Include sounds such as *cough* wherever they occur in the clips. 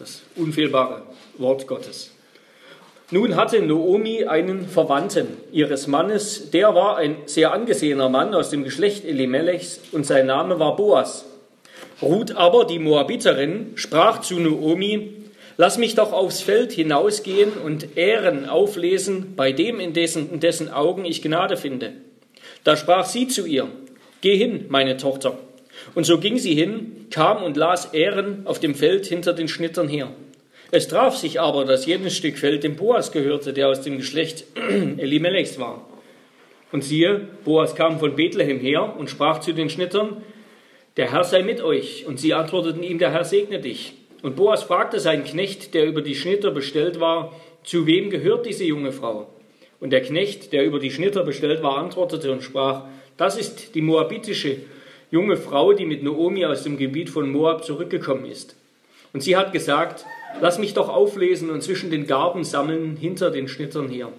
das unfehlbare Wort Gottes. Nun hatte Noomi einen Verwandten ihres Mannes, der war ein sehr angesehener Mann aus dem Geschlecht Elimelechs und sein Name war Boas. Ruth aber, die Moabiterin, sprach zu Noomi, Lass mich doch aufs Feld hinausgehen und Ehren auflesen bei dem, in dessen, in dessen Augen ich Gnade finde. Da sprach sie zu ihr, Geh hin, meine Tochter. Und so ging sie hin, kam und las Ehren auf dem Feld hinter den Schnittern her. Es traf sich aber, dass jedes Stück Feld dem Boas gehörte, der aus dem Geschlecht *clears throat* Elimelechs war. Und siehe, Boas kam von Bethlehem her und sprach zu den Schnittern, der Herr sei mit euch. Und sie antworteten ihm, der Herr segne dich. Und Boas fragte seinen Knecht, der über die Schnitter bestellt war, zu wem gehört diese junge Frau? Und der Knecht, der über die Schnitter bestellt war, antwortete und sprach, das ist die moabitische junge Frau, die mit Noomi aus dem Gebiet von Moab zurückgekommen ist. Und sie hat gesagt, lass mich doch auflesen und zwischen den Garben sammeln hinter den Schnittern her.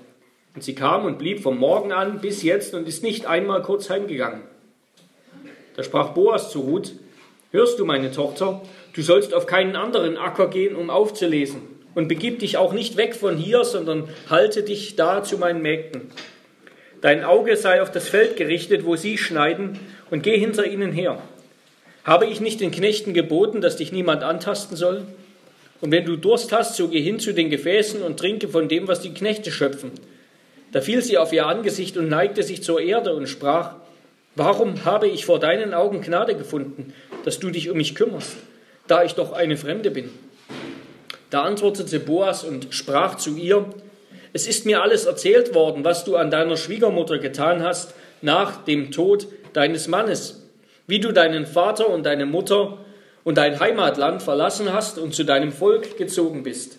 Und sie kam und blieb vom Morgen an bis jetzt und ist nicht einmal kurz heimgegangen. Da sprach Boas zu Ruth, hörst du, meine Tochter, du sollst auf keinen anderen Acker gehen, um aufzulesen. Und begib dich auch nicht weg von hier, sondern halte dich da zu meinen Mägden. Dein Auge sei auf das Feld gerichtet, wo sie schneiden, und geh hinter ihnen her. Habe ich nicht den Knechten geboten, dass dich niemand antasten soll? Und wenn du Durst hast, so geh hin zu den Gefäßen und trinke von dem, was die Knechte schöpfen. Da fiel sie auf ihr Angesicht und neigte sich zur Erde und sprach, Warum habe ich vor deinen Augen Gnade gefunden, dass du dich um mich kümmerst, da ich doch eine Fremde bin? Da antwortete Boas und sprach zu ihr, Es ist mir alles erzählt worden, was du an deiner Schwiegermutter getan hast nach dem Tod deines Mannes, wie du deinen Vater und deine Mutter und dein Heimatland verlassen hast und zu deinem Volk gezogen bist,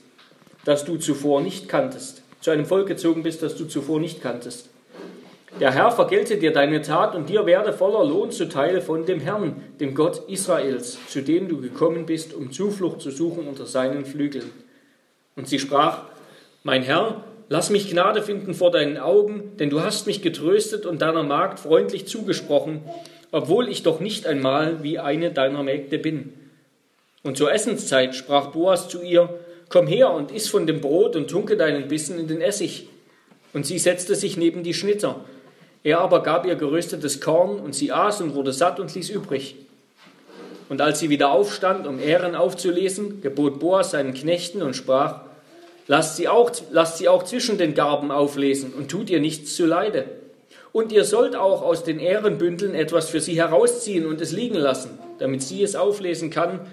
das du zuvor nicht kanntest. Zu einem Volk gezogen bist, das du zuvor nicht kanntest. Der Herr vergelte dir deine Tat und dir werde voller Lohn zuteil von dem Herrn, dem Gott Israels, zu dem du gekommen bist, um Zuflucht zu suchen unter seinen Flügeln. Und sie sprach, mein Herr, lass mich Gnade finden vor deinen Augen, denn du hast mich getröstet und deiner Magd freundlich zugesprochen obwohl ich doch nicht einmal wie eine deiner Mägde bin. Und zur Essenszeit sprach Boas zu ihr, Komm her und iss von dem Brot und tunke deinen Bissen in den Essig. Und sie setzte sich neben die Schnitter. Er aber gab ihr geröstetes Korn, und sie aß und wurde satt und ließ übrig. Und als sie wieder aufstand, um Ehren aufzulesen, gebot Boas seinen Knechten und sprach, Lasst sie auch, lasst sie auch zwischen den Garben auflesen und tut ihr nichts zuleide. Und ihr sollt auch aus den Ehrenbündeln etwas für sie herausziehen und es liegen lassen, damit sie es auflesen kann.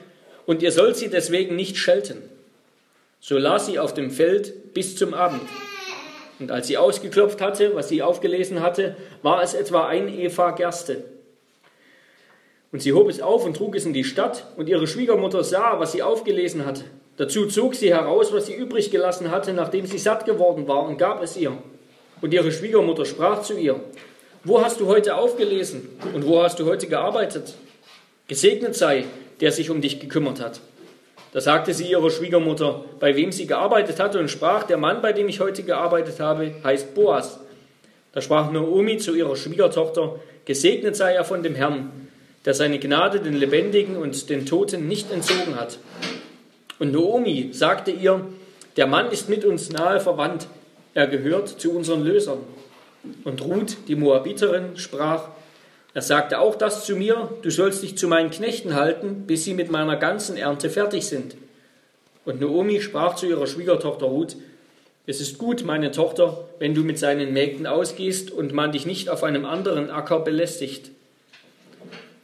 Und ihr sollt sie deswegen nicht schelten. So las sie auf dem Feld bis zum Abend. Und als sie ausgeklopft hatte, was sie aufgelesen hatte, war es etwa ein Eva Gerste. Und sie hob es auf und trug es in die Stadt, und ihre Schwiegermutter sah, was sie aufgelesen hatte. Dazu zog sie heraus, was sie übrig gelassen hatte, nachdem sie satt geworden war, und gab es ihr. Und ihre Schwiegermutter sprach zu ihr, wo hast du heute aufgelesen und wo hast du heute gearbeitet? Gesegnet sei, der sich um dich gekümmert hat. Da sagte sie ihrer Schwiegermutter, bei wem sie gearbeitet hatte, und sprach, der Mann, bei dem ich heute gearbeitet habe, heißt Boas. Da sprach Naomi zu ihrer Schwiegertochter, gesegnet sei er von dem Herrn, der seine Gnade den Lebendigen und den Toten nicht entzogen hat. Und Naomi sagte ihr, der Mann ist mit uns nahe verwandt, er gehört zu unseren Lösern. Und Ruth, die Moabiterin, sprach, er sagte auch das zu mir, du sollst dich zu meinen Knechten halten, bis sie mit meiner ganzen Ernte fertig sind. Und Naomi sprach zu ihrer Schwiegertochter Ruth, es ist gut, meine Tochter, wenn du mit seinen Mägden ausgehst und man dich nicht auf einem anderen Acker belästigt.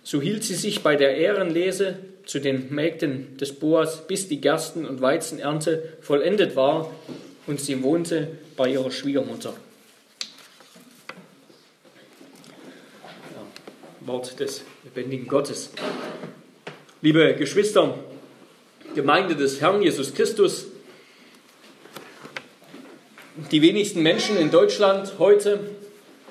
So hielt sie sich bei der Ehrenlese zu den Mägden des Boas, bis die Gersten- und Weizenernte vollendet war und sie wohnte bei ihrer Schwiegermutter. Ja, Wort des lebendigen Gottes. Liebe Geschwister, Gemeinde des Herrn Jesus Christus, die wenigsten Menschen in Deutschland heute,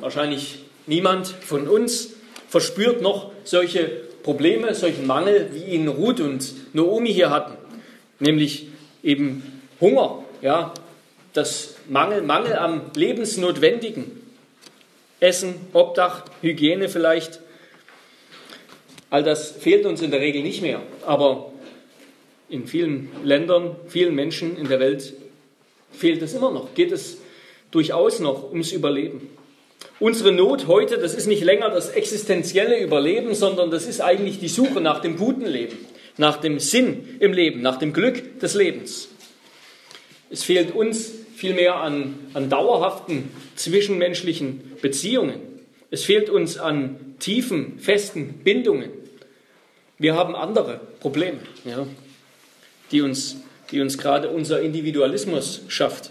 wahrscheinlich niemand von uns, verspürt noch solche Probleme, solchen Mangel, wie ihn Ruth und Naomi hier hatten, nämlich eben Hunger, ja, das Mangel, Mangel am Lebensnotwendigen. Essen, Obdach, Hygiene vielleicht. All das fehlt uns in der Regel nicht mehr. Aber in vielen Ländern, vielen Menschen in der Welt fehlt es immer noch, geht es durchaus noch ums Überleben. Unsere Not heute, das ist nicht länger das existenzielle Überleben, sondern das ist eigentlich die Suche nach dem guten Leben, nach dem Sinn im Leben, nach dem Glück des Lebens. Es fehlt uns vielmehr an, an dauerhaften zwischenmenschlichen Beziehungen. Es fehlt uns an tiefen, festen Bindungen. Wir haben andere Probleme, ja, die uns, die uns gerade unser Individualismus schafft.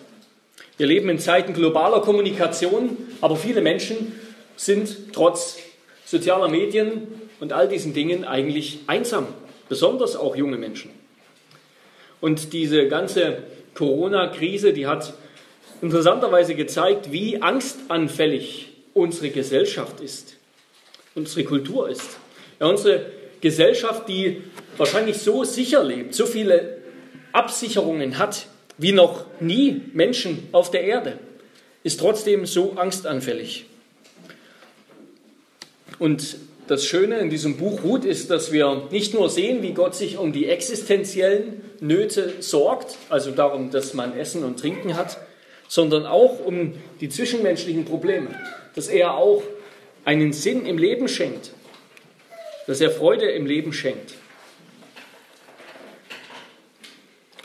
Wir leben in Zeiten globaler Kommunikation, aber viele Menschen sind trotz sozialer Medien und all diesen Dingen eigentlich einsam, besonders auch junge Menschen. Und diese ganze Corona-Krise, die hat interessanterweise gezeigt, wie angstanfällig unsere Gesellschaft ist, unsere Kultur ist. Ja, unsere Gesellschaft, die wahrscheinlich so sicher lebt, so viele Absicherungen hat, wie noch nie Menschen auf der Erde, ist trotzdem so angstanfällig. Und das Schöne in diesem Buch Ruth ist, dass wir nicht nur sehen, wie Gott sich um die existenziellen Nöte sorgt, also darum, dass man Essen und Trinken hat, sondern auch um die zwischenmenschlichen Probleme, dass er auch einen Sinn im Leben schenkt, dass er Freude im Leben schenkt.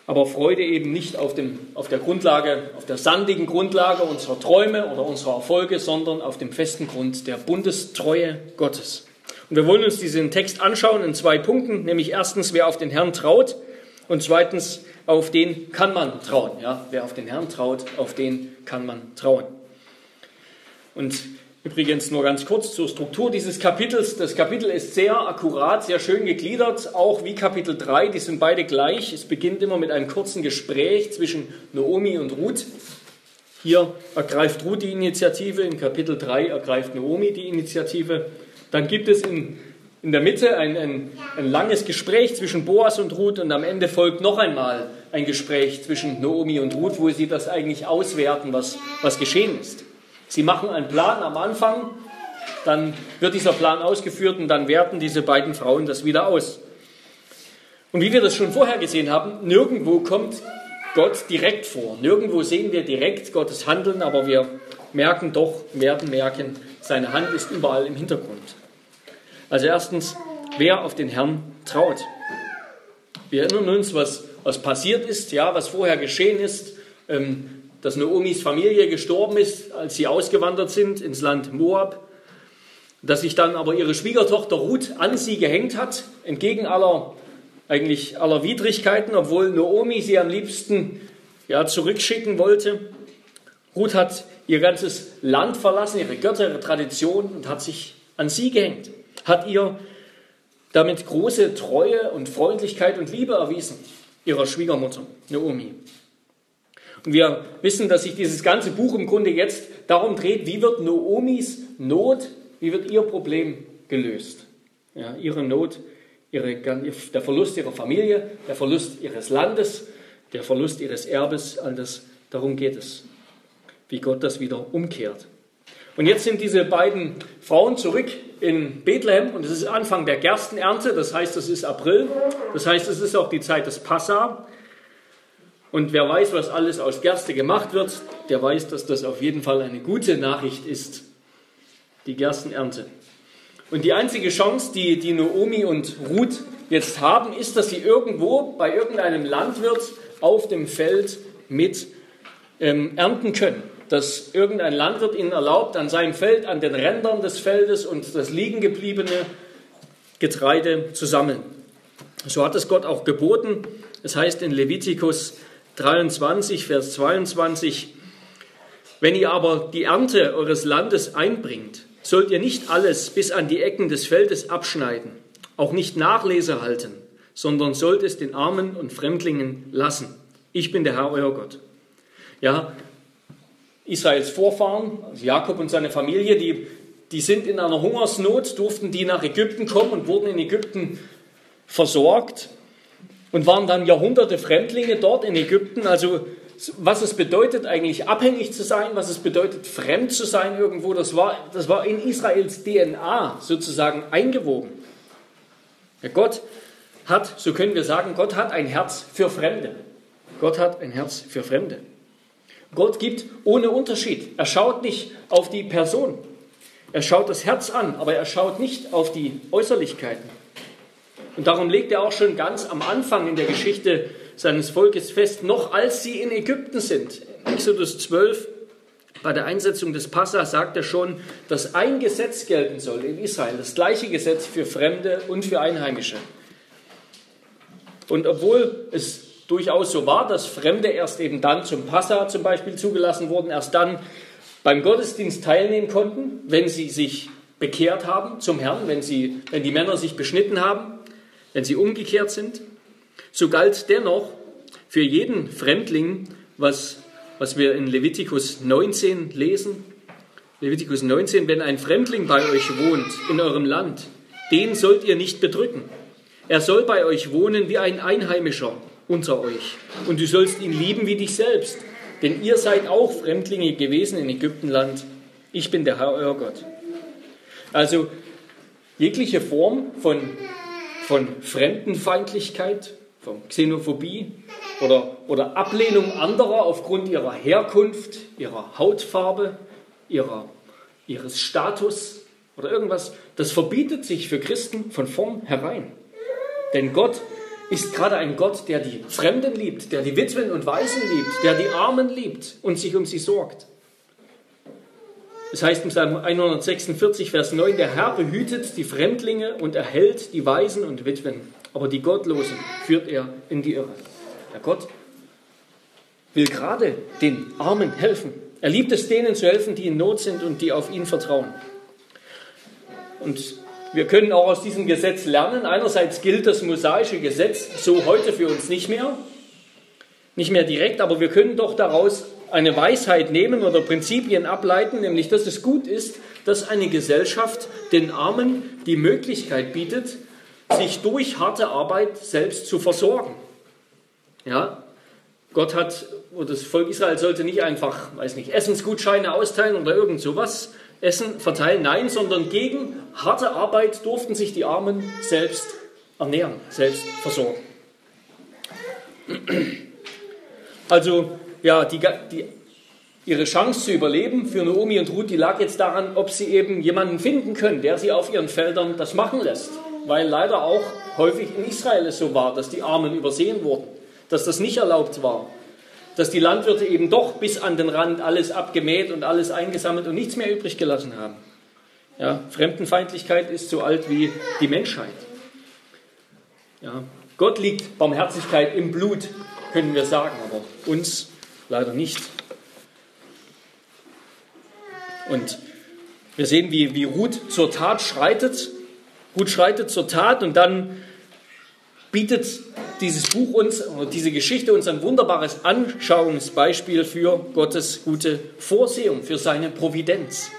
Aber Freude eben nicht auf, dem, auf der Grundlage, auf der sandigen Grundlage unserer Träume oder unserer Erfolge, sondern auf dem festen Grund der Bundestreue Gottes. Und wir wollen uns diesen Text anschauen in zwei Punkten, nämlich erstens, wer auf den Herrn traut und zweitens, auf den kann man trauen. Ja, wer auf den Herrn traut, auf den kann man trauen. Und Übrigens nur ganz kurz zur Struktur dieses Kapitels. Das Kapitel ist sehr akkurat, sehr schön gegliedert, auch wie Kapitel 3. Die sind beide gleich. Es beginnt immer mit einem kurzen Gespräch zwischen Naomi und Ruth. Hier ergreift Ruth die Initiative, in Kapitel 3 ergreift Naomi die Initiative. Dann gibt es in, in der Mitte ein, ein, ein langes Gespräch zwischen Boas und Ruth und am Ende folgt noch einmal ein Gespräch zwischen Naomi und Ruth, wo sie das eigentlich auswerten, was, was geschehen ist. Sie machen einen Plan am Anfang, dann wird dieser Plan ausgeführt und dann werten diese beiden Frauen das wieder aus. Und wie wir das schon vorher gesehen haben, nirgendwo kommt Gott direkt vor. Nirgendwo sehen wir direkt Gottes Handeln, aber wir merken doch, werden merken, seine Hand ist überall im Hintergrund. Also erstens, wer auf den Herrn traut. Wir erinnern uns, was, was passiert ist, ja, was vorher geschehen ist. Ähm, dass Naomis Familie gestorben ist, als sie ausgewandert sind ins Land Moab, dass sich dann aber ihre Schwiegertochter Ruth an sie gehängt hat, entgegen aller, eigentlich aller Widrigkeiten, obwohl Naomi sie am liebsten ja, zurückschicken wollte. Ruth hat ihr ganzes Land verlassen, ihre Götter, ihre Tradition und hat sich an sie gehängt, hat ihr damit große Treue und Freundlichkeit und Liebe erwiesen, ihrer Schwiegermutter Naomi. Und wir wissen, dass sich dieses ganze Buch im Grunde jetzt darum dreht, wie wird Noomis Not, wie wird ihr Problem gelöst. Ja, ihre Not, ihre, der Verlust ihrer Familie, der Verlust ihres Landes, der Verlust ihres Erbes, all das, darum geht es, wie Gott das wieder umkehrt. Und jetzt sind diese beiden Frauen zurück in Bethlehem und es ist Anfang der Gerstenernte, das heißt, es ist April, das heißt, es ist auch die Zeit des Passa. Und wer weiß, was alles aus Gerste gemacht wird, der weiß, dass das auf jeden Fall eine gute Nachricht ist. Die Gerstenernte. Und die einzige Chance, die, die Naomi und Ruth jetzt haben, ist, dass sie irgendwo bei irgendeinem Landwirt auf dem Feld mit ähm, ernten können. Dass irgendein Landwirt ihnen erlaubt, an seinem Feld, an den Rändern des Feldes und das liegen gebliebene Getreide zu sammeln. So hat es Gott auch geboten. Es heißt in Levitikus 23, Vers 22, wenn ihr aber die Ernte eures Landes einbringt, sollt ihr nicht alles bis an die Ecken des Feldes abschneiden, auch nicht Nachlese halten, sondern sollt es den Armen und Fremdlingen lassen. Ich bin der Herr, euer Gott. Ja, Israels Vorfahren, also Jakob und seine Familie, die, die sind in einer Hungersnot, durften die nach Ägypten kommen und wurden in Ägypten versorgt und waren dann Jahrhunderte Fremdlinge dort in Ägypten. Also was es bedeutet, eigentlich abhängig zu sein, was es bedeutet, fremd zu sein irgendwo, das war, das war in Israels DNA sozusagen eingewoben. Ja, Gott hat, so können wir sagen, Gott hat ein Herz für Fremde. Gott hat ein Herz für Fremde. Gott gibt ohne Unterschied. Er schaut nicht auf die Person. Er schaut das Herz an, aber er schaut nicht auf die Äußerlichkeiten. Und darum legt er auch schon ganz am Anfang in der Geschichte seines Volkes fest, noch als sie in Ägypten sind. In Exodus 12, bei der Einsetzung des Passa, sagt er schon, dass ein Gesetz gelten soll in Israel, das gleiche Gesetz für Fremde und für Einheimische. Und obwohl es durchaus so war, dass Fremde erst eben dann zum Passa zum Beispiel zugelassen wurden, erst dann beim Gottesdienst teilnehmen konnten, wenn sie sich bekehrt haben zum Herrn, wenn, sie, wenn die Männer sich beschnitten haben, wenn sie umgekehrt sind, so galt dennoch für jeden Fremdling, was, was wir in Levitikus 19 lesen, Levitikus 19, wenn ein Fremdling bei euch wohnt in eurem Land, den sollt ihr nicht bedrücken. Er soll bei euch wohnen wie ein Einheimischer unter euch. Und du sollst ihn lieben wie dich selbst. Denn ihr seid auch Fremdlinge gewesen in Ägyptenland. Ich bin der Herr, euer Gott. Also jegliche Form von, von Fremdenfeindlichkeit, von Xenophobie oder, oder Ablehnung anderer aufgrund ihrer Herkunft, ihrer Hautfarbe, ihrer, ihres Status oder irgendwas, das verbietet sich für Christen von vornherein. Denn Gott ist gerade ein Gott, der die Fremden liebt, der die Witwen und Waisen liebt, der die Armen liebt und sich um sie sorgt. Es heißt im Psalm 146, Vers 9, der Herr behütet die Fremdlinge und erhält die Waisen und Witwen, aber die Gottlosen führt er in die Irre. Der Gott will gerade den Armen helfen. Er liebt es denen zu helfen, die in Not sind und die auf ihn vertrauen. Und wir können auch aus diesem Gesetz lernen. Einerseits gilt das mosaische Gesetz so heute für uns nicht mehr, nicht mehr direkt, aber wir können doch daraus eine Weisheit nehmen oder Prinzipien ableiten, nämlich dass es gut ist, dass eine Gesellschaft den Armen die Möglichkeit bietet, sich durch harte Arbeit selbst zu versorgen. Ja, Gott hat, oder das Volk Israel sollte nicht einfach, weiß nicht, Essensgutscheine austeilen oder irgend sowas, Essen verteilen, nein, sondern gegen harte Arbeit durften sich die Armen selbst ernähren, selbst versorgen. Also, ja, die, die, ihre Chance zu überleben für Naomi und Ruth, die lag jetzt daran, ob sie eben jemanden finden können, der sie auf ihren Feldern das machen lässt. Weil leider auch häufig in Israel es so war, dass die Armen übersehen wurden, dass das nicht erlaubt war dass die Landwirte eben doch bis an den Rand alles abgemäht und alles eingesammelt und nichts mehr übrig gelassen haben. Ja, Fremdenfeindlichkeit ist so alt wie die Menschheit. Ja, Gott liegt Barmherzigkeit im Blut, können wir sagen, aber uns leider nicht. Und wir sehen, wie, wie Ruth zur Tat schreitet. Ruth schreitet zur Tat und dann bietet dieses Buch uns, diese Geschichte uns ein wunderbares Anschauungsbeispiel für Gottes gute Vorsehung, für seine Providenz.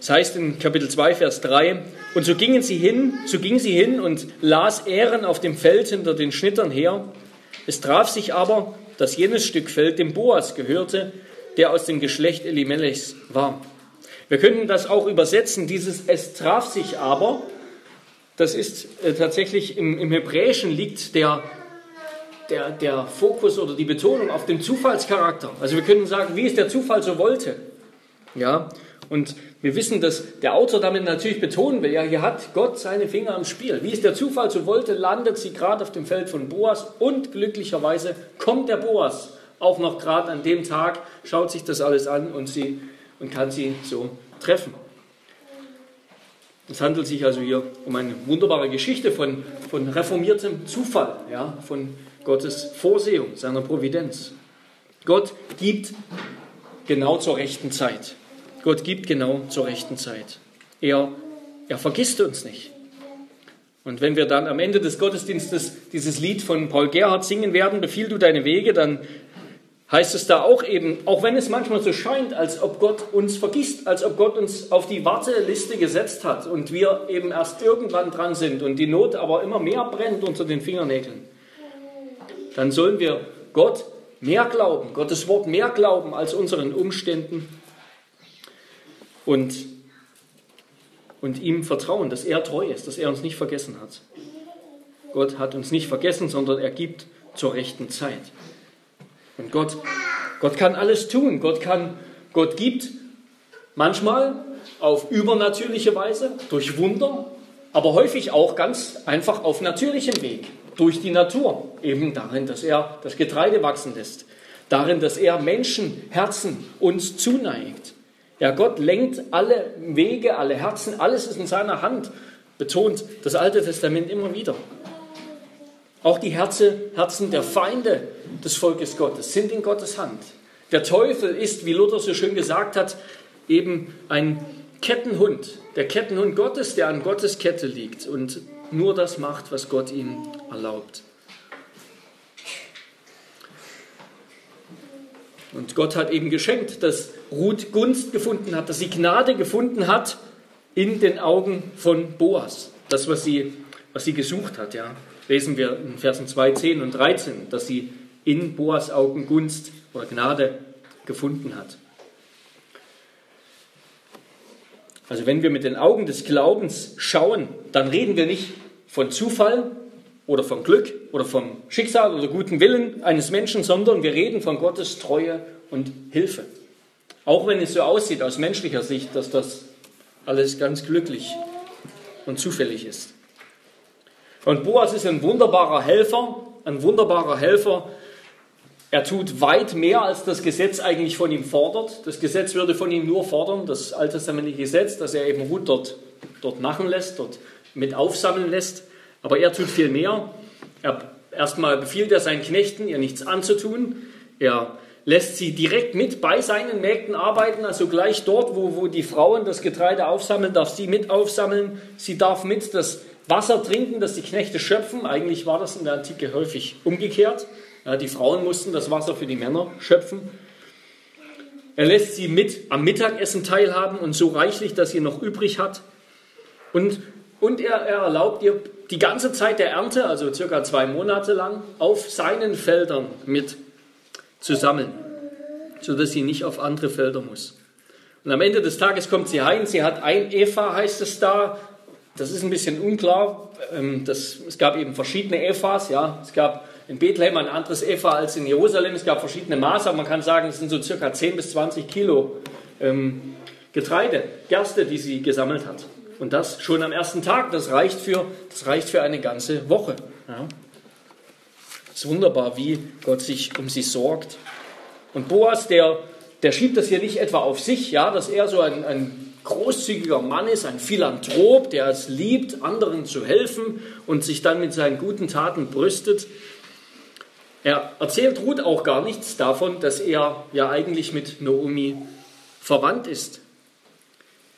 Das heißt in Kapitel 2, Vers 3, und so gingen sie hin, so ging sie hin und las Ähren auf dem Feld hinter den Schnittern her. Es traf sich aber, dass jenes Stück Feld dem Boas gehörte, der aus dem Geschlecht Elimelechs war. Wir könnten das auch übersetzen, dieses Es traf sich aber, das ist äh, tatsächlich im, im Hebräischen liegt der, der, der Fokus oder die Betonung auf dem Zufallscharakter. Also wir können sagen, wie es der Zufall so wollte. Ja, und wir wissen, dass der Autor damit natürlich betonen will, ja, hier hat Gott seine Finger am Spiel. Wie es der Zufall so wollte, landet sie gerade auf dem Feld von Boas und glücklicherweise kommt der Boas auch noch gerade an dem Tag, schaut sich das alles an und, sie, und kann sie so treffen. Es handelt sich also hier um eine wunderbare Geschichte von, von reformiertem Zufall, ja, von Gottes Vorsehung, seiner Providenz. Gott gibt genau zur rechten Zeit. Gott gibt genau zur rechten Zeit. Er, er vergisst uns nicht. Und wenn wir dann am Ende des Gottesdienstes dieses Lied von Paul Gerhard singen werden, befiehl du deine Wege, dann heißt es da auch eben, auch wenn es manchmal so scheint, als ob Gott uns vergisst, als ob Gott uns auf die Warteliste gesetzt hat und wir eben erst irgendwann dran sind und die Not aber immer mehr brennt unter den Fingernägeln, dann sollen wir Gott mehr glauben, Gottes Wort mehr glauben als unseren Umständen und, und ihm vertrauen, dass er treu ist, dass er uns nicht vergessen hat. Gott hat uns nicht vergessen, sondern er gibt zur rechten Zeit. Und Gott, Gott kann alles tun. Gott kann, Gott gibt manchmal auf übernatürliche Weise, durch Wunder, aber häufig auch ganz einfach auf natürlichem Weg, durch die Natur, eben darin, dass er das Getreide wachsen lässt, darin, dass er Menschenherzen uns zuneigt. Ja, Gott lenkt alle Wege, alle Herzen, alles ist in seiner Hand, betont das Alte Testament immer wieder. Auch die Herzen der Feinde des Volkes Gottes sind in Gottes Hand. Der Teufel ist, wie Luther so schön gesagt hat, eben ein Kettenhund, der Kettenhund Gottes, der an Gottes Kette liegt und nur das macht, was Gott ihm erlaubt. Und Gott hat eben geschenkt, dass Ruth Gunst gefunden hat, dass sie Gnade gefunden hat in den Augen von Boas. Das, was sie, was sie gesucht hat, ja. Lesen wir in Versen 2, 10 und 13, dass sie in Boas Augen Gunst oder Gnade gefunden hat. Also wenn wir mit den Augen des Glaubens schauen, dann reden wir nicht von Zufall oder von Glück oder vom Schicksal oder guten Willen eines Menschen, sondern wir reden von Gottes Treue und Hilfe. Auch wenn es so aussieht aus menschlicher Sicht, dass das alles ganz glücklich und zufällig ist. Und Boas ist ein wunderbarer Helfer, ein wunderbarer Helfer, er tut weit mehr, als das Gesetz eigentlich von ihm fordert. Das Gesetz würde von ihm nur fordern, das alttestamentliche Gesetz, dass er eben Ruth dort, dort machen lässt, dort mit aufsammeln lässt. Aber er tut viel mehr. Er, erstmal befiehlt er seinen Knechten, ihr nichts anzutun. Er lässt sie direkt mit bei seinen Mägden arbeiten, also gleich dort, wo, wo die Frauen das Getreide aufsammeln, darf sie mit aufsammeln. Sie darf mit das Wasser trinken, das die Knechte schöpfen. Eigentlich war das in der Antike häufig umgekehrt. Ja, die Frauen mussten das Wasser für die Männer schöpfen. Er lässt sie mit am Mittagessen teilhaben und so reichlich, dass sie noch übrig hat. Und, und er, er erlaubt ihr die ganze Zeit der Ernte, also circa zwei Monate lang, auf seinen Feldern mit zu sammeln, sodass sie nicht auf andere Felder muss. Und am Ende des Tages kommt sie heim. Sie hat ein Eva, heißt es da. Das ist ein bisschen unklar. Ähm, das, es gab eben verschiedene Evas. Ja. Es gab in Bethlehem ein anderes Epha als in Jerusalem. Es gab verschiedene Maße, aber man kann sagen, es sind so circa 10 bis 20 Kilo ähm, Getreide, Gerste, die sie gesammelt hat. Und das schon am ersten Tag. Das reicht für, das reicht für eine ganze Woche. Ja. Es ist wunderbar, wie Gott sich um sie sorgt. Und Boas, der, der schiebt das hier nicht etwa auf sich, ja, dass er so ein, ein großzügiger Mann ist, ein Philanthrop, der es liebt, anderen zu helfen und sich dann mit seinen guten Taten brüstet. Er erzählt Ruth auch gar nichts davon, dass er ja eigentlich mit Naomi verwandt ist.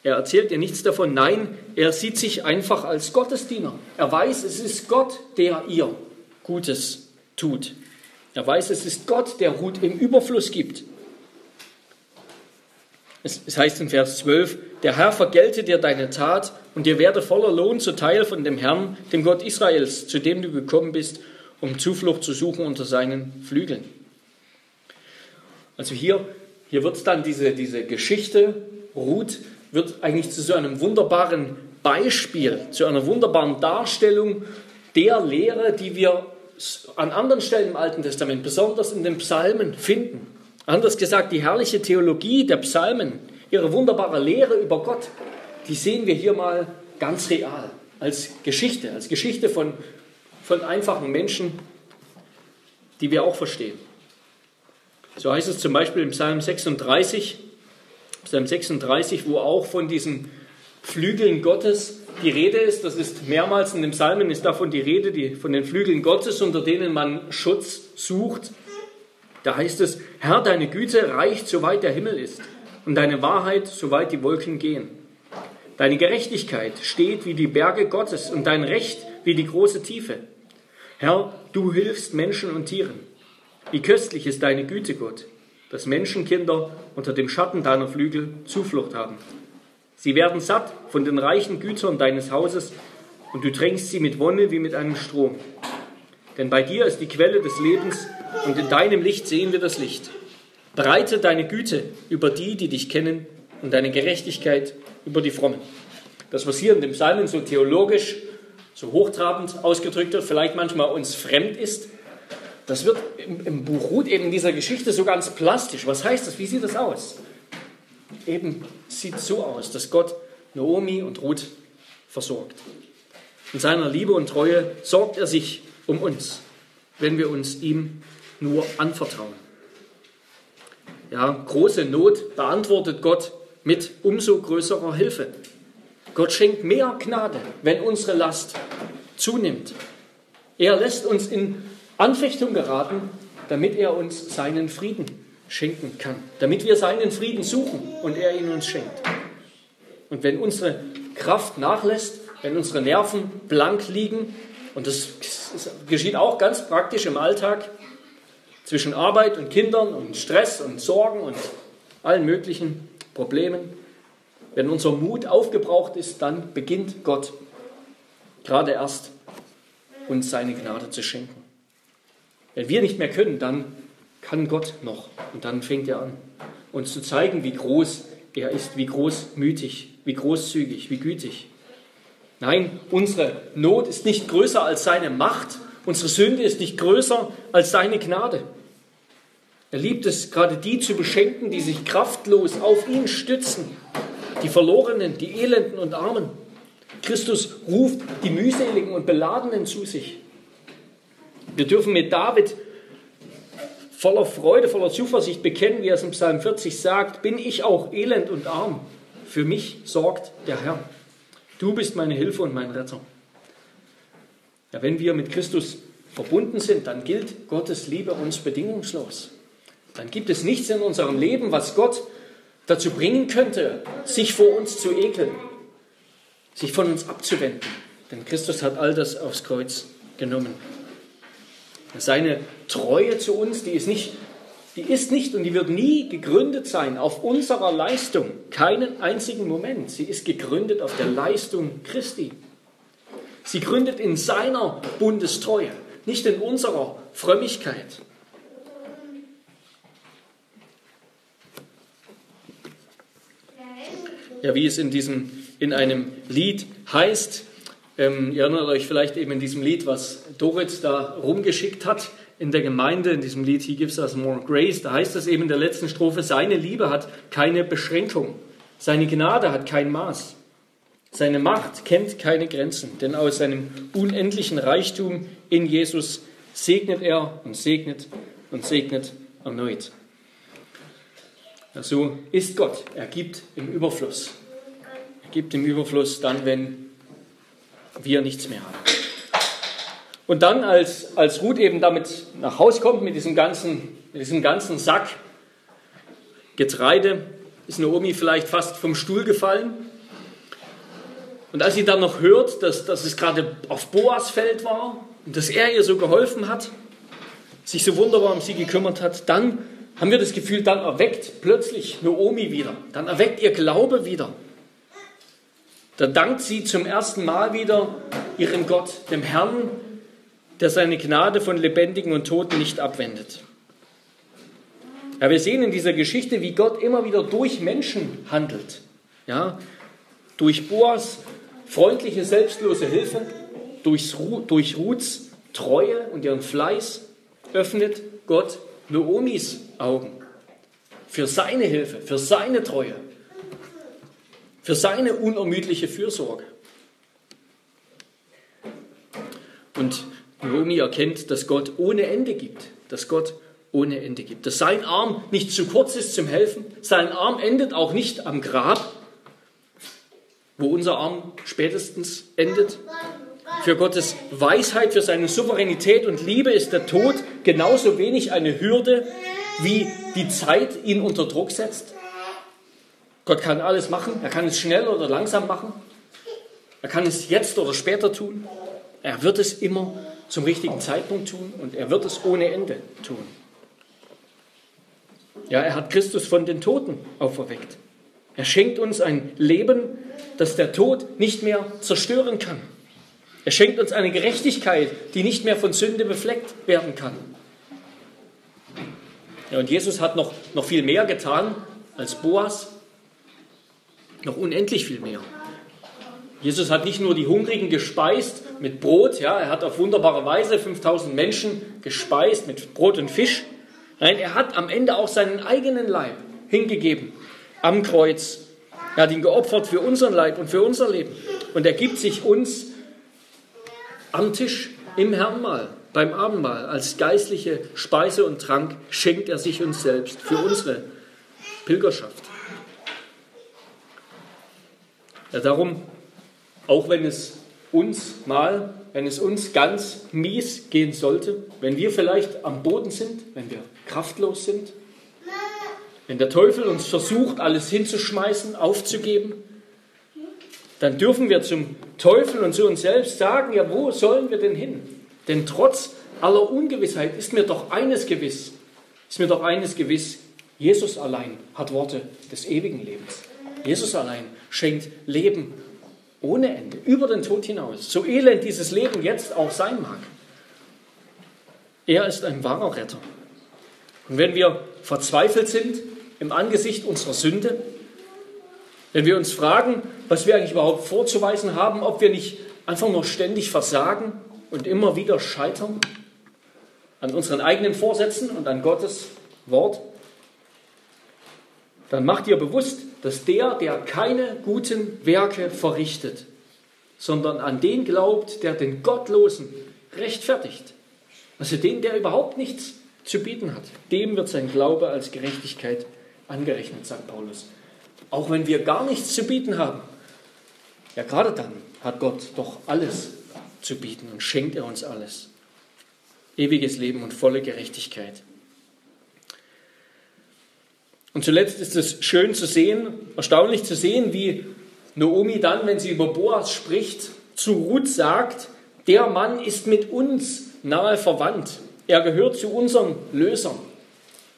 Er erzählt ihr nichts davon. Nein, er sieht sich einfach als Gottesdiener. Er weiß, es ist Gott, der ihr Gutes tut. Er weiß, es ist Gott, der Ruth im Überfluss gibt. Es heißt in Vers 12, der Herr vergelte dir deine Tat und dir werde voller Lohn zuteil von dem Herrn, dem Gott Israels, zu dem du gekommen bist, um Zuflucht zu suchen unter seinen Flügeln. Also hier, hier wird dann diese, diese Geschichte, Ruth, wird eigentlich zu so einem wunderbaren Beispiel, zu einer wunderbaren Darstellung der Lehre, die wir an anderen Stellen im Alten Testament, besonders in den Psalmen, finden. Anders gesagt, die herrliche Theologie der Psalmen, ihre wunderbare Lehre über Gott, die sehen wir hier mal ganz real, als Geschichte, als Geschichte von, von einfachen Menschen, die wir auch verstehen. So heißt es zum Beispiel im Psalm 36, Psalm 36, wo auch von diesen Flügeln Gottes die Rede ist. Das ist mehrmals in den Psalmen ist davon die Rede, die, von den Flügeln Gottes, unter denen man Schutz sucht. Da heißt es, Herr, deine Güte reicht, soweit der Himmel ist, und deine Wahrheit, soweit die Wolken gehen. Deine Gerechtigkeit steht wie die Berge Gottes und dein Recht wie die große Tiefe. Herr, du hilfst Menschen und Tieren. Wie köstlich ist deine Güte, Gott, dass Menschenkinder unter dem Schatten deiner Flügel Zuflucht haben. Sie werden satt von den reichen Gütern deines Hauses und du tränkst sie mit Wonne wie mit einem Strom. Denn bei dir ist die Quelle des Lebens und in deinem Licht sehen wir das Licht. Breite deine Güte über die, die dich kennen und deine Gerechtigkeit über die Frommen. Das, was hier in dem Psalmen so theologisch so hochtrabend ausgedrückt wird, vielleicht manchmal uns fremd ist. Das wird im, im Buch Ruth eben in dieser Geschichte so ganz plastisch. Was heißt das? Wie sieht das aus? Eben sieht so aus, dass Gott Naomi und Ruth versorgt. In seiner Liebe und Treue sorgt er sich um uns, wenn wir uns ihm nur anvertrauen. Ja, große Not beantwortet Gott mit umso größerer Hilfe. Gott schenkt mehr Gnade, wenn unsere Last zunimmt. Er lässt uns in Anfechtung geraten, damit er uns seinen Frieden schenken kann, damit wir seinen Frieden suchen und er ihn uns schenkt. Und wenn unsere Kraft nachlässt, wenn unsere Nerven blank liegen, und das geschieht auch ganz praktisch im Alltag, zwischen Arbeit und Kindern und Stress und Sorgen und allen möglichen Problemen. Wenn unser Mut aufgebraucht ist, dann beginnt Gott gerade erst uns seine Gnade zu schenken. Wenn wir nicht mehr können, dann kann Gott noch. Und dann fängt er an, uns zu zeigen, wie groß er ist, wie großmütig, wie großzügig, wie gütig. Nein, unsere Not ist nicht größer als seine Macht. Unsere Sünde ist nicht größer als seine Gnade. Er liebt es, gerade die zu beschenken, die sich kraftlos auf ihn stützen, die Verlorenen, die Elenden und Armen. Christus ruft die mühseligen und Beladenen zu sich. Wir dürfen mit David voller Freude, voller Zuversicht bekennen, wie er es im Psalm 40 sagt, bin ich auch elend und arm. Für mich sorgt der Herr. Du bist meine Hilfe und mein Retter. Ja, wenn wir mit Christus verbunden sind, dann gilt Gottes Liebe uns bedingungslos dann gibt es nichts in unserem Leben, was Gott dazu bringen könnte, sich vor uns zu ekeln, sich von uns abzuwenden. Denn Christus hat all das aufs Kreuz genommen. Seine Treue zu uns, die ist nicht, die ist nicht und die wird nie gegründet sein auf unserer Leistung. Keinen einzigen Moment. Sie ist gegründet auf der Leistung Christi. Sie gründet in seiner Bundestreue, nicht in unserer Frömmigkeit. ja, wie es in, diesem, in einem Lied heißt. Ähm, ihr erinnert euch vielleicht eben in diesem Lied, was Dorit da rumgeschickt hat in der Gemeinde, in diesem Lied He Gives Us More Grace. Da heißt es eben in der letzten Strophe, seine Liebe hat keine Beschränkung, seine Gnade hat kein Maß, seine Macht kennt keine Grenzen, denn aus seinem unendlichen Reichtum in Jesus segnet er und segnet und segnet erneut. So ist Gott. Er gibt im Überfluss. Er gibt im Überfluss dann, wenn wir nichts mehr haben. Und dann, als, als Ruth eben damit nach Hause kommt, mit diesem ganzen, mit diesem ganzen Sack Getreide, ist Naomi vielleicht fast vom Stuhl gefallen. Und als sie dann noch hört, dass, dass es gerade auf Boas Feld war und dass er ihr so geholfen hat, sich so wunderbar um sie gekümmert hat, dann haben wir das Gefühl, dann erweckt plötzlich Naomi wieder, dann erweckt ihr Glaube wieder. Da dankt sie zum ersten Mal wieder ihrem Gott, dem Herrn, der seine Gnade von Lebendigen und Toten nicht abwendet. Ja, wir sehen in dieser Geschichte, wie Gott immer wieder durch Menschen handelt. Ja, durch Boas freundliche, selbstlose Hilfe, durch, durch Ruths Treue und ihren Fleiß öffnet Gott Noomis Augen, für seine Hilfe, für seine Treue, für seine unermüdliche Fürsorge. Und Naomi erkennt, dass Gott ohne Ende gibt, dass Gott ohne Ende gibt, dass sein Arm nicht zu kurz ist zum Helfen, sein Arm endet auch nicht am Grab, wo unser Arm spätestens endet. Für Gottes Weisheit, für seine Souveränität und Liebe ist der Tod genauso wenig eine Hürde wie die Zeit ihn unter Druck setzt. Gott kann alles machen. Er kann es schnell oder langsam machen. Er kann es jetzt oder später tun. Er wird es immer zum richtigen Zeitpunkt tun und er wird es ohne Ende tun. Ja, er hat Christus von den Toten auferweckt. Er schenkt uns ein Leben, das der Tod nicht mehr zerstören kann. Er schenkt uns eine Gerechtigkeit, die nicht mehr von Sünde befleckt werden kann. Ja, und Jesus hat noch, noch viel mehr getan als Boas, noch unendlich viel mehr. Jesus hat nicht nur die Hungrigen gespeist mit Brot, ja, er hat auf wunderbare Weise 5000 Menschen gespeist mit Brot und Fisch. Nein, er hat am Ende auch seinen eigenen Leib hingegeben am Kreuz. Er hat ihn geopfert für unseren Leib und für unser Leben. Und er gibt sich uns am Tisch im Herrnmahl, beim Abendmahl, als geistliche Speise und Trank schenkt er sich uns selbst für unsere Pilgerschaft. Ja, darum, auch wenn es uns mal, wenn es uns ganz mies gehen sollte, wenn wir vielleicht am Boden sind, wenn wir kraftlos sind, wenn der Teufel uns versucht, alles hinzuschmeißen, aufzugeben, dann dürfen wir zum Teufel und zu uns selbst sagen, ja, wo sollen wir denn hin? Denn trotz aller Ungewissheit ist mir doch eines gewiss, ist mir doch eines gewiss, Jesus allein hat Worte des ewigen Lebens. Jesus allein schenkt Leben ohne Ende, über den Tod hinaus, so elend dieses Leben jetzt auch sein mag. Er ist ein wahrer Retter. Und wenn wir verzweifelt sind im Angesicht unserer Sünde, wenn wir uns fragen, was wir eigentlich überhaupt vorzuweisen haben, ob wir nicht einfach nur ständig versagen und immer wieder scheitern an unseren eigenen Vorsätzen und an Gottes Wort, dann macht ihr bewusst, dass der, der keine guten Werke verrichtet, sondern an den glaubt, der den Gottlosen rechtfertigt, also den, der überhaupt nichts zu bieten hat, dem wird sein Glaube als Gerechtigkeit angerechnet, sagt Paulus. Auch wenn wir gar nichts zu bieten haben, ja gerade dann hat Gott doch alles zu bieten und schenkt er uns alles. Ewiges Leben und volle Gerechtigkeit. Und zuletzt ist es schön zu sehen, erstaunlich zu sehen, wie Naomi dann, wenn sie über Boas spricht, zu Ruth sagt, der Mann ist mit uns nahe verwandt. Er gehört zu unseren Lösern.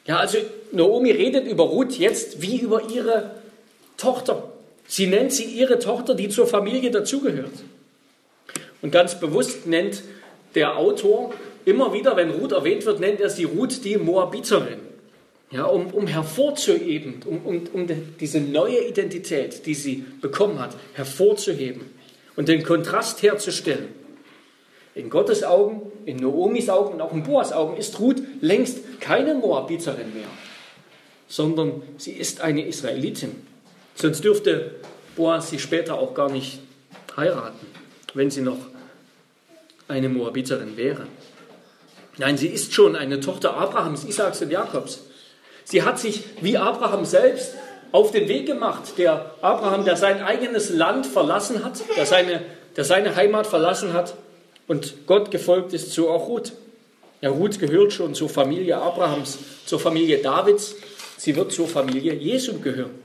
Ja, also Naomi redet über Ruth jetzt wie über ihre Tochter. Sie nennt sie ihre Tochter, die zur Familie dazugehört. Und ganz bewusst nennt der Autor immer wieder, wenn Ruth erwähnt wird, nennt er sie Ruth die Moabiterin. Ja, um, um hervorzuheben, um, um, um diese neue Identität, die sie bekommen hat, hervorzuheben und den Kontrast herzustellen. In Gottes Augen, in Noomis Augen und auch in Boas Augen ist Ruth längst keine Moabiterin mehr, sondern sie ist eine Israelitin. Sonst dürfte Boas sie später auch gar nicht heiraten, wenn sie noch eine Moabiterin wäre. Nein, sie ist schon eine Tochter Abrahams, Isaaks und Jakobs. Sie hat sich wie Abraham selbst auf den Weg gemacht. Der Abraham, der sein eigenes Land verlassen hat, der seine, der seine Heimat verlassen hat und Gott gefolgt ist, so auch Ruth. Ja, Ruth gehört schon zur Familie Abrahams, zur Familie Davids. Sie wird zur Familie Jesu gehören.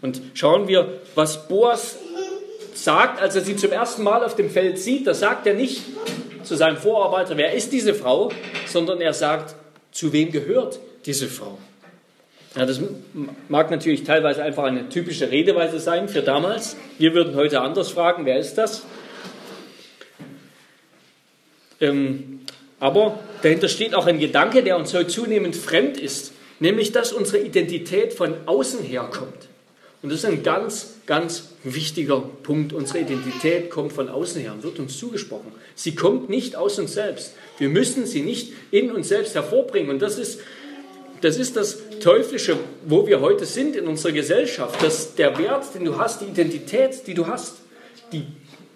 Und schauen wir, was Boas sagt, als er sie zum ersten Mal auf dem Feld sieht. Da sagt er nicht zu seinem Vorarbeiter, wer ist diese Frau, sondern er sagt, zu wem gehört diese Frau? Ja, das mag natürlich teilweise einfach eine typische Redeweise sein für damals. Wir würden heute anders fragen, wer ist das? Ähm, aber dahinter steht auch ein Gedanke, der uns heute zunehmend fremd ist, nämlich dass unsere Identität von außen herkommt. Und das ist ein ganz, ganz wichtiger Punkt. Unsere Identität kommt von außen her und wird uns zugesprochen. Sie kommt nicht aus uns selbst. Wir müssen sie nicht in uns selbst hervorbringen. Und das ist, das ist das Teuflische, wo wir heute sind in unserer Gesellschaft. Dass der Wert, den du hast, die Identität, die du hast, die,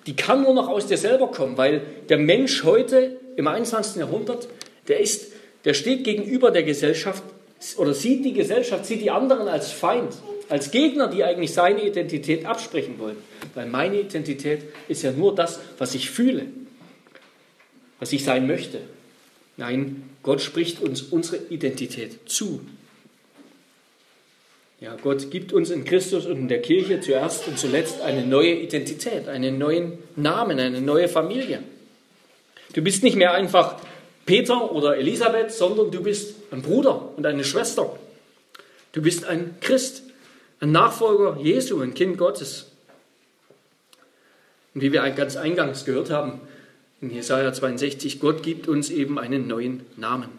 die kann nur noch aus dir selber kommen, weil der Mensch heute im 21. Jahrhundert, der ist, der steht gegenüber der Gesellschaft oder sieht die Gesellschaft, sieht die anderen als Feind als Gegner, die eigentlich seine Identität absprechen wollen. Weil meine Identität ist ja nur das, was ich fühle, was ich sein möchte. Nein, Gott spricht uns unsere Identität zu. Ja, Gott gibt uns in Christus und in der Kirche zuerst und zuletzt eine neue Identität, einen neuen Namen, eine neue Familie. Du bist nicht mehr einfach Peter oder Elisabeth, sondern du bist ein Bruder und eine Schwester. Du bist ein Christ ein Nachfolger Jesu, ein Kind Gottes. Und wie wir ganz eingangs gehört haben, in Jesaja 62, Gott gibt uns eben einen neuen Namen.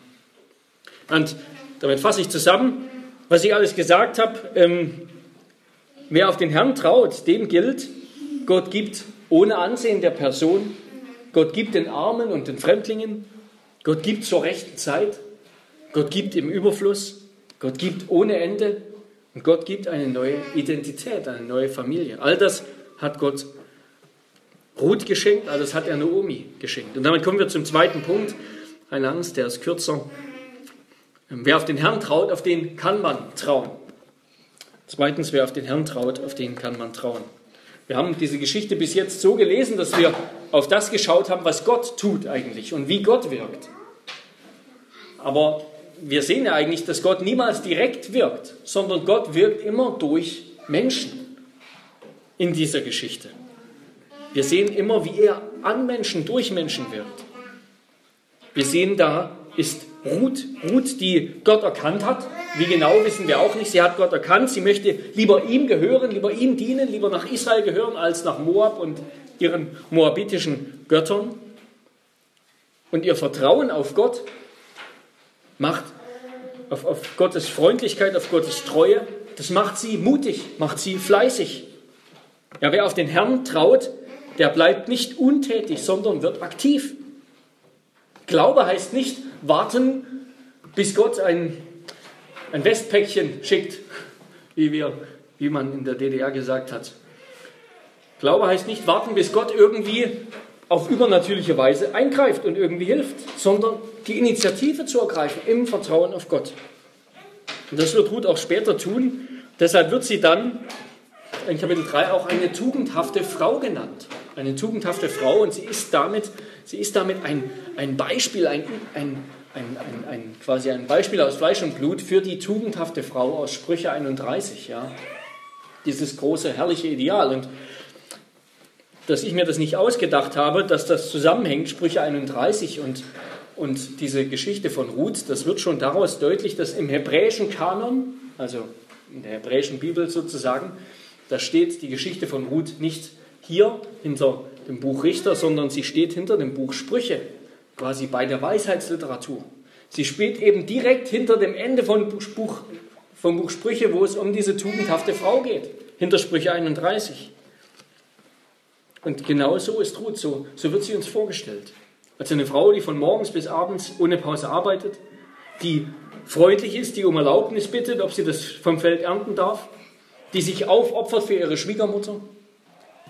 Und damit fasse ich zusammen, was ich alles gesagt habe. Ähm, wer auf den Herrn traut, dem gilt, Gott gibt ohne Ansehen der Person, Gott gibt den Armen und den Fremdlingen, Gott gibt zur rechten Zeit, Gott gibt im Überfluss, Gott gibt ohne Ende und Gott gibt eine neue Identität, eine neue Familie. All das hat Gott Ruth geschenkt, all das hat er Naomi geschenkt. Und damit kommen wir zum zweiten Punkt, ein Angst, der ist kürzer. Wer auf den Herrn traut, auf den kann man trauen. Zweitens, wer auf den Herrn traut, auf den kann man trauen. Wir haben diese Geschichte bis jetzt so gelesen, dass wir auf das geschaut haben, was Gott tut eigentlich und wie Gott wirkt. Aber wir sehen ja eigentlich, dass Gott niemals direkt wirkt, sondern Gott wirkt immer durch Menschen in dieser Geschichte. Wir sehen immer, wie er an Menschen, durch Menschen wirkt. Wir sehen, da ist Ruth, Ruth, die Gott erkannt hat. Wie genau wissen wir auch nicht. Sie hat Gott erkannt. Sie möchte lieber ihm gehören, lieber ihm dienen, lieber nach Israel gehören als nach Moab und ihren moabitischen Göttern. Und ihr Vertrauen auf Gott macht, auf, auf Gottes Freundlichkeit, auf Gottes Treue, das macht sie mutig, macht sie fleißig. Ja, wer auf den Herrn traut, der bleibt nicht untätig, sondern wird aktiv. Glaube heißt nicht warten, bis Gott ein, ein Westpäckchen schickt, wie, wir, wie man in der DDR gesagt hat. Glaube heißt nicht warten, bis Gott irgendwie auf übernatürliche Weise eingreift und irgendwie hilft, sondern die Initiative zu ergreifen im Vertrauen auf Gott. Und das wird Ruth auch später tun. Deshalb wird sie dann in Kapitel 3 auch eine tugendhafte Frau genannt. Eine tugendhafte Frau und sie ist damit, sie ist damit ein, ein Beispiel, ein, ein, ein, ein, ein, quasi ein Beispiel aus Fleisch und Blut für die tugendhafte Frau aus Sprüche 31. Ja. Dieses große, herrliche Ideal. Und dass ich mir das nicht ausgedacht habe, dass das zusammenhängt, Sprüche 31 und, und diese Geschichte von Ruth, das wird schon daraus deutlich, dass im hebräischen Kanon, also in der hebräischen Bibel sozusagen, da steht die Geschichte von Ruth nicht hier hinter dem Buch Richter, sondern sie steht hinter dem Buch Sprüche, quasi bei der Weisheitsliteratur. Sie spielt eben direkt hinter dem Ende von Buch, vom Buch Sprüche, wo es um diese tugendhafte Frau geht, hinter Sprüche 31. Und genau so ist Ruth, so, so wird sie uns vorgestellt. Als eine Frau, die von morgens bis abends ohne Pause arbeitet, die freundlich ist, die um Erlaubnis bittet, ob sie das vom Feld ernten darf, die sich aufopfert für ihre Schwiegermutter,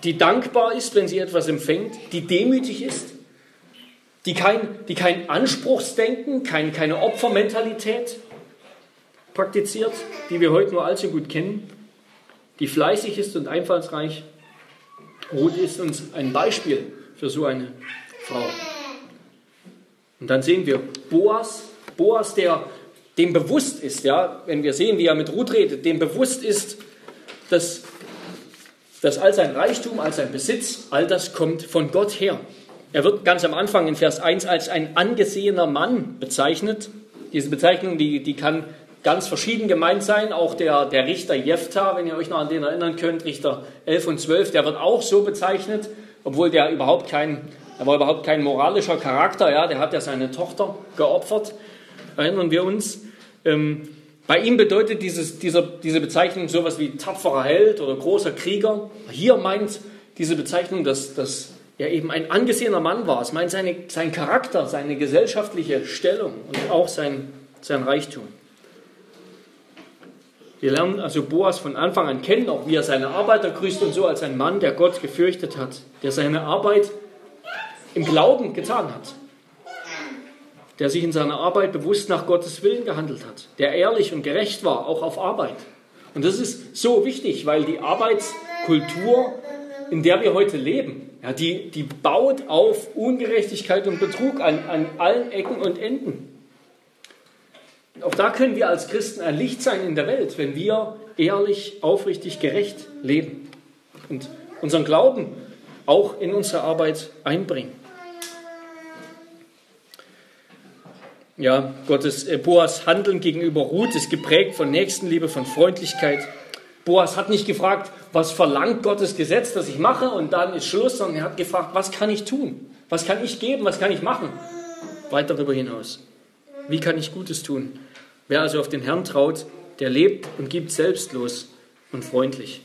die dankbar ist, wenn sie etwas empfängt, die demütig ist, die kein, die kein Anspruchsdenken, kein, keine Opfermentalität praktiziert, die wir heute nur allzu gut kennen, die fleißig ist und einfallsreich. Ruth ist uns ein Beispiel für so eine Frau. Und dann sehen wir Boas, Boas, der dem bewusst ist, ja, wenn wir sehen, wie er mit Ruth redet, dem bewusst ist, dass, dass all sein Reichtum, all sein Besitz, all das kommt von Gott her. Er wird ganz am Anfang in Vers 1 als ein angesehener Mann bezeichnet. Diese Bezeichnung, die, die kann ganz verschieden gemeint sein. Auch der, der Richter Jephthah, wenn ihr euch noch an den erinnern könnt, Richter 11 und 12, der wird auch so bezeichnet, obwohl der überhaupt kein, er war überhaupt kein moralischer Charakter. Ja, der hat ja seine Tochter geopfert. Erinnern wir uns. Ähm, bei ihm bedeutet dieses, dieser, diese Bezeichnung sowas wie tapferer Held oder großer Krieger. Hier meint diese Bezeichnung, dass, dass er eben ein angesehener Mann war. Es meint seine, sein Charakter, seine gesellschaftliche Stellung und auch sein, sein Reichtum. Wir lernen also Boas von Anfang an kennen, auch wie er seine Arbeiter grüßt und so als ein Mann, der Gott gefürchtet hat, der seine Arbeit im Glauben getan hat der sich in seiner Arbeit bewusst nach Gottes Willen gehandelt hat, der ehrlich und gerecht war, auch auf Arbeit. Und das ist so wichtig, weil die Arbeitskultur, in der wir heute leben, ja, die, die baut auf Ungerechtigkeit und Betrug an, an allen Ecken und Enden. Auch da können wir als Christen ein Licht sein in der Welt, wenn wir ehrlich, aufrichtig, gerecht leben und unseren Glauben auch in unsere Arbeit einbringen. Ja, Gottes äh, Boas Handeln gegenüber Ruth ist geprägt von Nächstenliebe, von Freundlichkeit. Boas hat nicht gefragt, was verlangt Gottes Gesetz, das ich mache und dann ist Schluss, sondern er hat gefragt, was kann ich tun? Was kann ich geben? Was kann ich machen? Weit darüber hinaus. Wie kann ich Gutes tun? Wer also auf den Herrn traut, der lebt und gibt selbstlos und freundlich.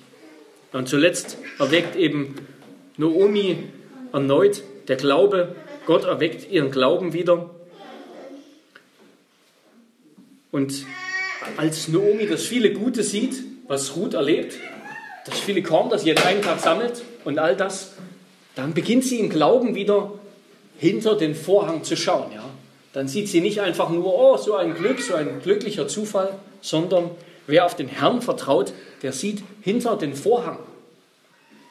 Und zuletzt erweckt eben Noomi erneut der Glaube. Gott erweckt ihren Glauben wieder. Und als Noomi das viele Gute sieht, was Ruth erlebt, das viele Korn, das sie an einem Tag sammelt und all das, dann beginnt sie im Glauben wieder hinter den Vorhang zu schauen. Ja? Dann sieht sie nicht einfach nur, oh, so ein Glück, so ein glücklicher Zufall, sondern wer auf den Herrn vertraut, der sieht hinter den Vorhang.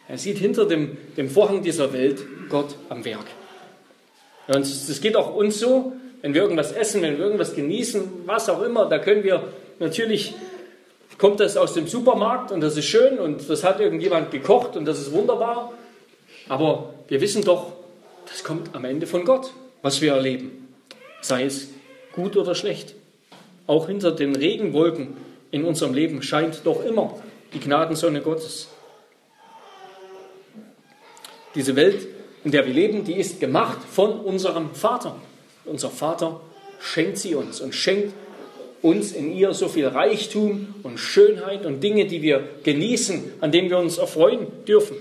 Er sieht hinter dem, dem Vorhang dieser Welt Gott am Werk. Und das geht auch uns so, wenn wir irgendwas essen, wenn wir irgendwas genießen, was auch immer, da können wir natürlich, kommt das aus dem Supermarkt und das ist schön und das hat irgendjemand gekocht und das ist wunderbar. Aber wir wissen doch, das kommt am Ende von Gott, was wir erleben. Sei es gut oder schlecht. Auch hinter den Regenwolken in unserem Leben scheint doch immer die Gnadensonne Gottes. Diese Welt, in der wir leben, die ist gemacht von unserem Vater. Unser Vater schenkt sie uns und schenkt uns in ihr so viel Reichtum und Schönheit und Dinge, die wir genießen, an denen wir uns erfreuen dürfen.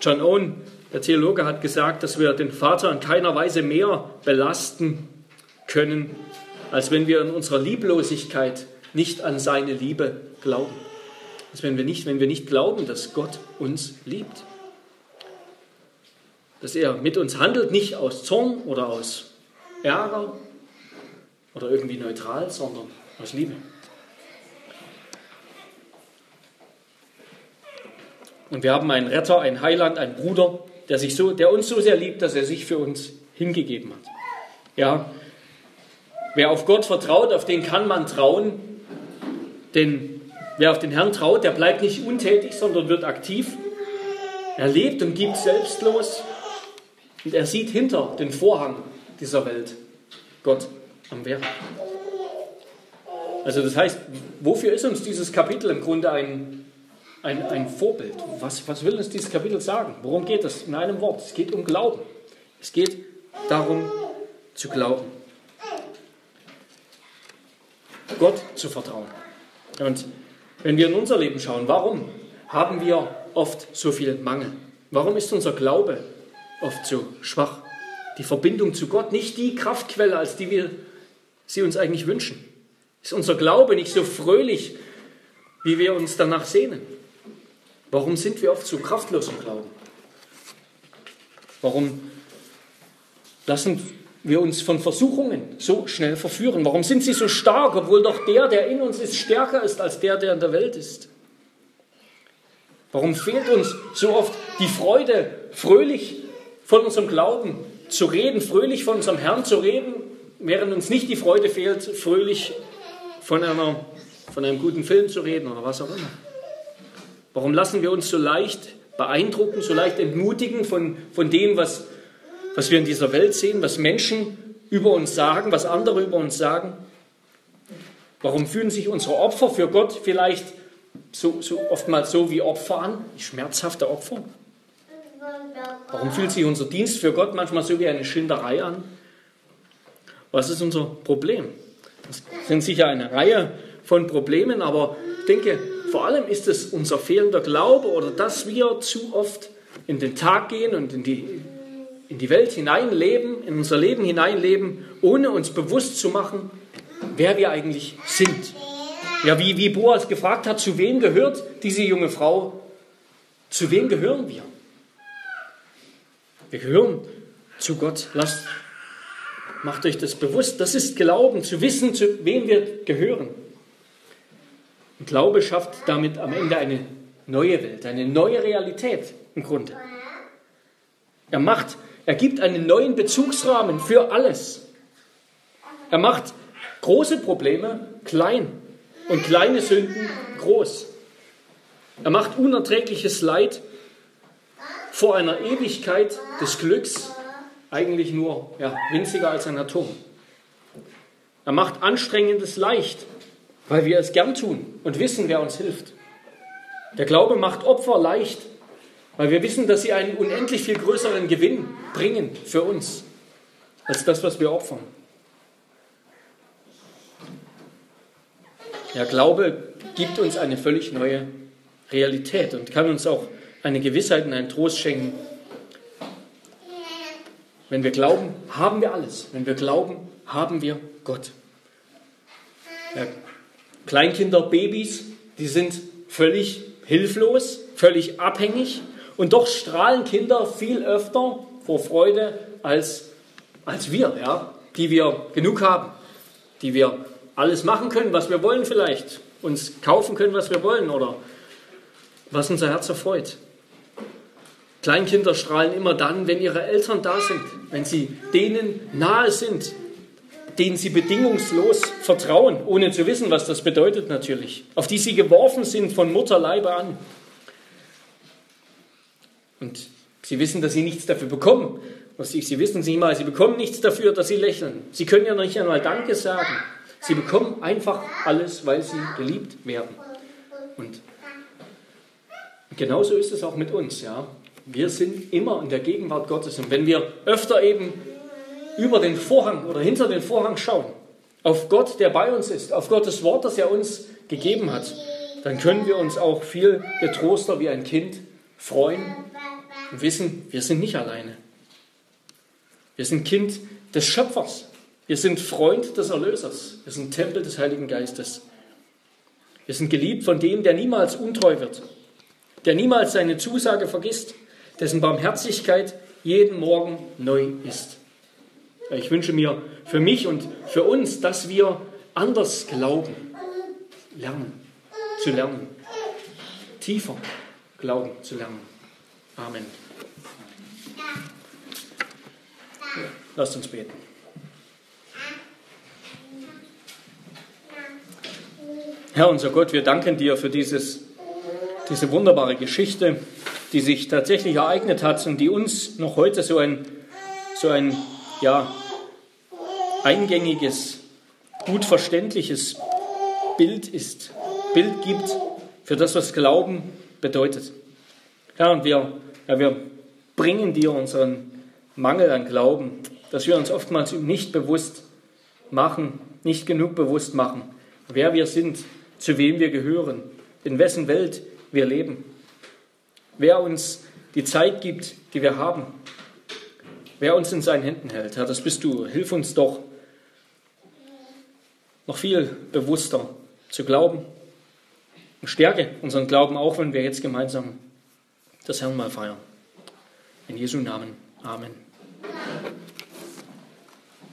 John Owen, der Theologe, hat gesagt, dass wir den Vater in keiner Weise mehr belasten können, als wenn wir in unserer Lieblosigkeit nicht an seine Liebe glauben. Als wenn wir nicht, wenn wir nicht glauben, dass Gott uns liebt. Dass er mit uns handelt, nicht aus Zorn oder aus Ärger oder irgendwie neutral, sondern aus Liebe. Und wir haben einen Retter, einen Heiland, einen Bruder, der, sich so, der uns so sehr liebt, dass er sich für uns hingegeben hat. Ja, wer auf Gott vertraut, auf den kann man trauen, denn wer auf den Herrn traut, der bleibt nicht untätig, sondern wird aktiv. Er lebt und gibt selbstlos und er sieht hinter den Vorhang dieser Welt Gott am Werk. Also das heißt, wofür ist uns dieses Kapitel im Grunde ein, ein, ein Vorbild? Was, was will uns dieses Kapitel sagen? Worum geht es in einem Wort? Es geht um Glauben. Es geht darum zu glauben. Gott zu vertrauen. Und wenn wir in unser Leben schauen, warum haben wir oft so viel Mangel? Warum ist unser Glaube oft so schwach? Die Verbindung zu Gott nicht die Kraftquelle, als die wir sie uns eigentlich wünschen. Ist unser Glaube nicht so fröhlich, wie wir uns danach sehnen? Warum sind wir oft so kraftlos im Glauben? Warum lassen wir uns von Versuchungen so schnell verführen? Warum sind sie so stark, obwohl doch der, der in uns ist, stärker ist als der, der in der Welt ist? Warum fehlt uns so oft die Freude, fröhlich von unserem Glauben zu reden, fröhlich von unserem Herrn zu reden, während uns nicht die Freude fehlt, fröhlich von, einer, von einem guten Film zu reden oder was auch immer? Warum lassen wir uns so leicht beeindrucken, so leicht entmutigen von, von dem, was was wir in dieser Welt sehen, was Menschen über uns sagen, was andere über uns sagen? Warum fühlen sich unsere Opfer für Gott vielleicht so, so oftmals so wie Opfer an, schmerzhafte Opfer? Warum fühlt sich unser Dienst für Gott manchmal so wie eine Schinderei an? Was ist unser Problem? Das sind sicher eine Reihe von Problemen, aber ich denke, vor allem ist es unser fehlender Glaube oder dass wir zu oft in den Tag gehen und in die in die Welt hineinleben, in unser Leben hineinleben, ohne uns bewusst zu machen, wer wir eigentlich sind. Ja, wie, wie Boas gefragt hat, zu wem gehört diese junge Frau? Zu wem gehören wir? Wir gehören zu Gott. Lasst, macht euch das bewusst. Das ist Glauben, zu wissen, zu wem wir gehören. Und Glaube schafft damit am Ende eine neue Welt, eine neue Realität im Grunde. Er macht er gibt einen neuen Bezugsrahmen für alles. Er macht große Probleme klein und kleine Sünden groß. Er macht unerträgliches Leid vor einer Ewigkeit des Glücks eigentlich nur ja, winziger als ein Atom. Er macht Anstrengendes leicht, weil wir es gern tun und wissen, wer uns hilft. Der Glaube macht Opfer leicht, weil wir wissen, dass sie einen unendlich viel größeren Gewinn bringen für uns, als das, was wir opfern. Ja, Glaube gibt uns eine völlig neue Realität und kann uns auch eine Gewissheit und einen Trost schenken. Wenn wir glauben, haben wir alles. Wenn wir glauben, haben wir Gott. Ja, Kleinkinder, Babys, die sind völlig hilflos, völlig abhängig und doch strahlen Kinder viel öfter vor Freude als, als wir, ja, die wir genug haben, die wir alles machen können, was wir wollen vielleicht, uns kaufen können, was wir wollen oder was unser Herz erfreut. Kleinkinder strahlen immer dann, wenn ihre Eltern da sind, wenn sie denen nahe sind, denen sie bedingungslos vertrauen, ohne zu wissen, was das bedeutet natürlich, auf die sie geworfen sind von Mutterleibe an. Und sie wissen, dass sie nichts dafür bekommen. Sie wissen sie mal, sie bekommen nichts dafür, dass sie lächeln. Sie können ja noch nicht einmal Danke sagen. Sie bekommen einfach alles, weil sie geliebt werden. Und genauso ist es auch mit uns. Ja. Wir sind immer in der Gegenwart Gottes. Und wenn wir öfter eben über den Vorhang oder hinter den Vorhang schauen, auf Gott, der bei uns ist, auf Gottes Wort, das er uns gegeben hat, dann können wir uns auch viel getroster wie ein Kind freuen und wissen, wir sind nicht alleine. Wir sind Kind des Schöpfers. Wir sind Freund des Erlösers. Wir sind Tempel des Heiligen Geistes. Wir sind geliebt von dem, der niemals untreu wird, der niemals seine Zusage vergisst, dessen Barmherzigkeit jeden Morgen neu ist. Ich wünsche mir für mich und für uns, dass wir anders glauben, lernen, zu lernen, tiefer glauben zu lernen. Amen. Lasst uns beten. Herr unser Gott, wir danken dir für dieses, diese wunderbare Geschichte, die sich tatsächlich ereignet hat und die uns noch heute so ein, so ein ja, eingängiges, gut verständliches Bild ist, Bild gibt für das, was Glauben bedeutet. Herr, und wir, ja, wir bringen dir unseren Mangel an Glauben, dass wir uns oftmals nicht bewusst machen, nicht genug bewusst machen, wer wir sind, zu wem wir gehören, in wessen Welt wir leben, wer uns die Zeit gibt, die wir haben, wer uns in seinen Händen hält. Herr, das bist du. Hilf uns doch, noch viel bewusster zu glauben. Und stärke unseren Glauben auch, wenn wir jetzt gemeinsam das Herrn mal feiern. In Jesu Namen. Amen.